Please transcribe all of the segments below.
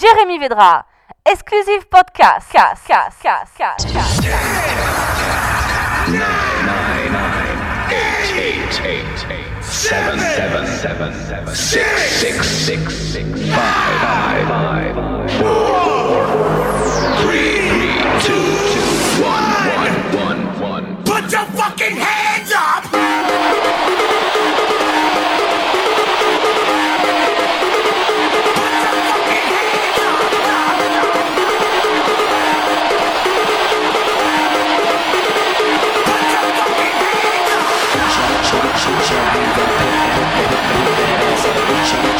Jérémy Vedra, exclusive podcast. Two, one, one, one, one. Put your fucking hands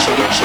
Shut